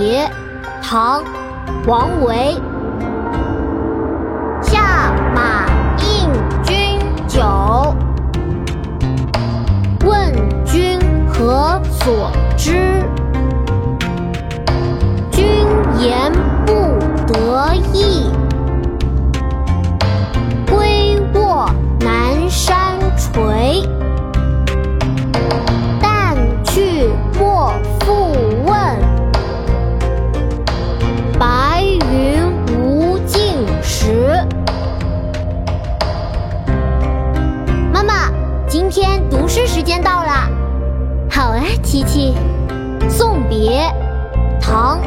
别，唐，王维。下马应君酒，问君何所别，唐，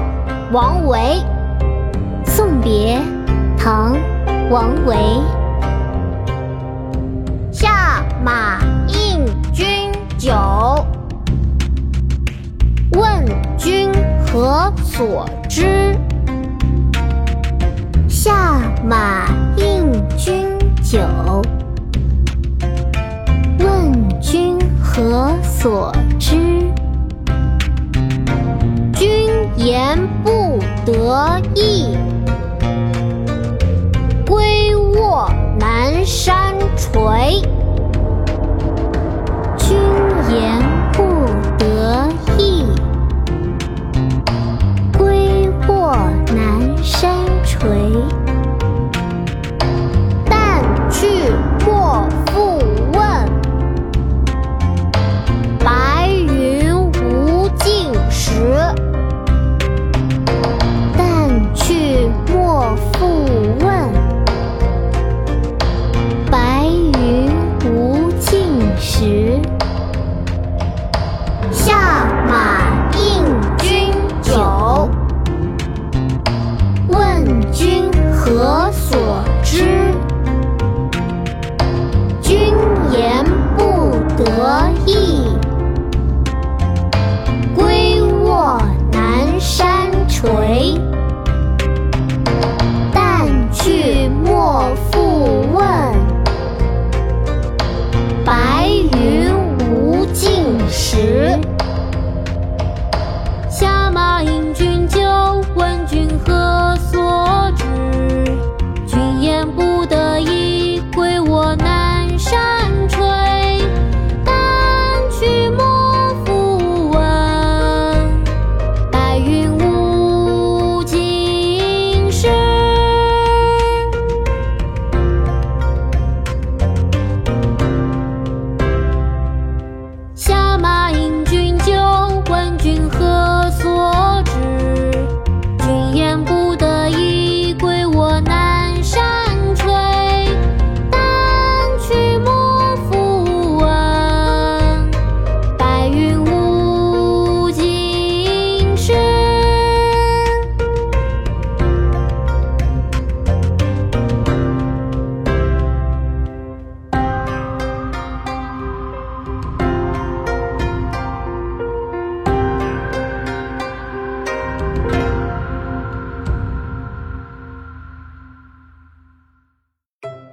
王维。送别，唐，王维。下马饮君酒，问君何所之？下马饮君酒，问君何所言不得意，归卧南山陲。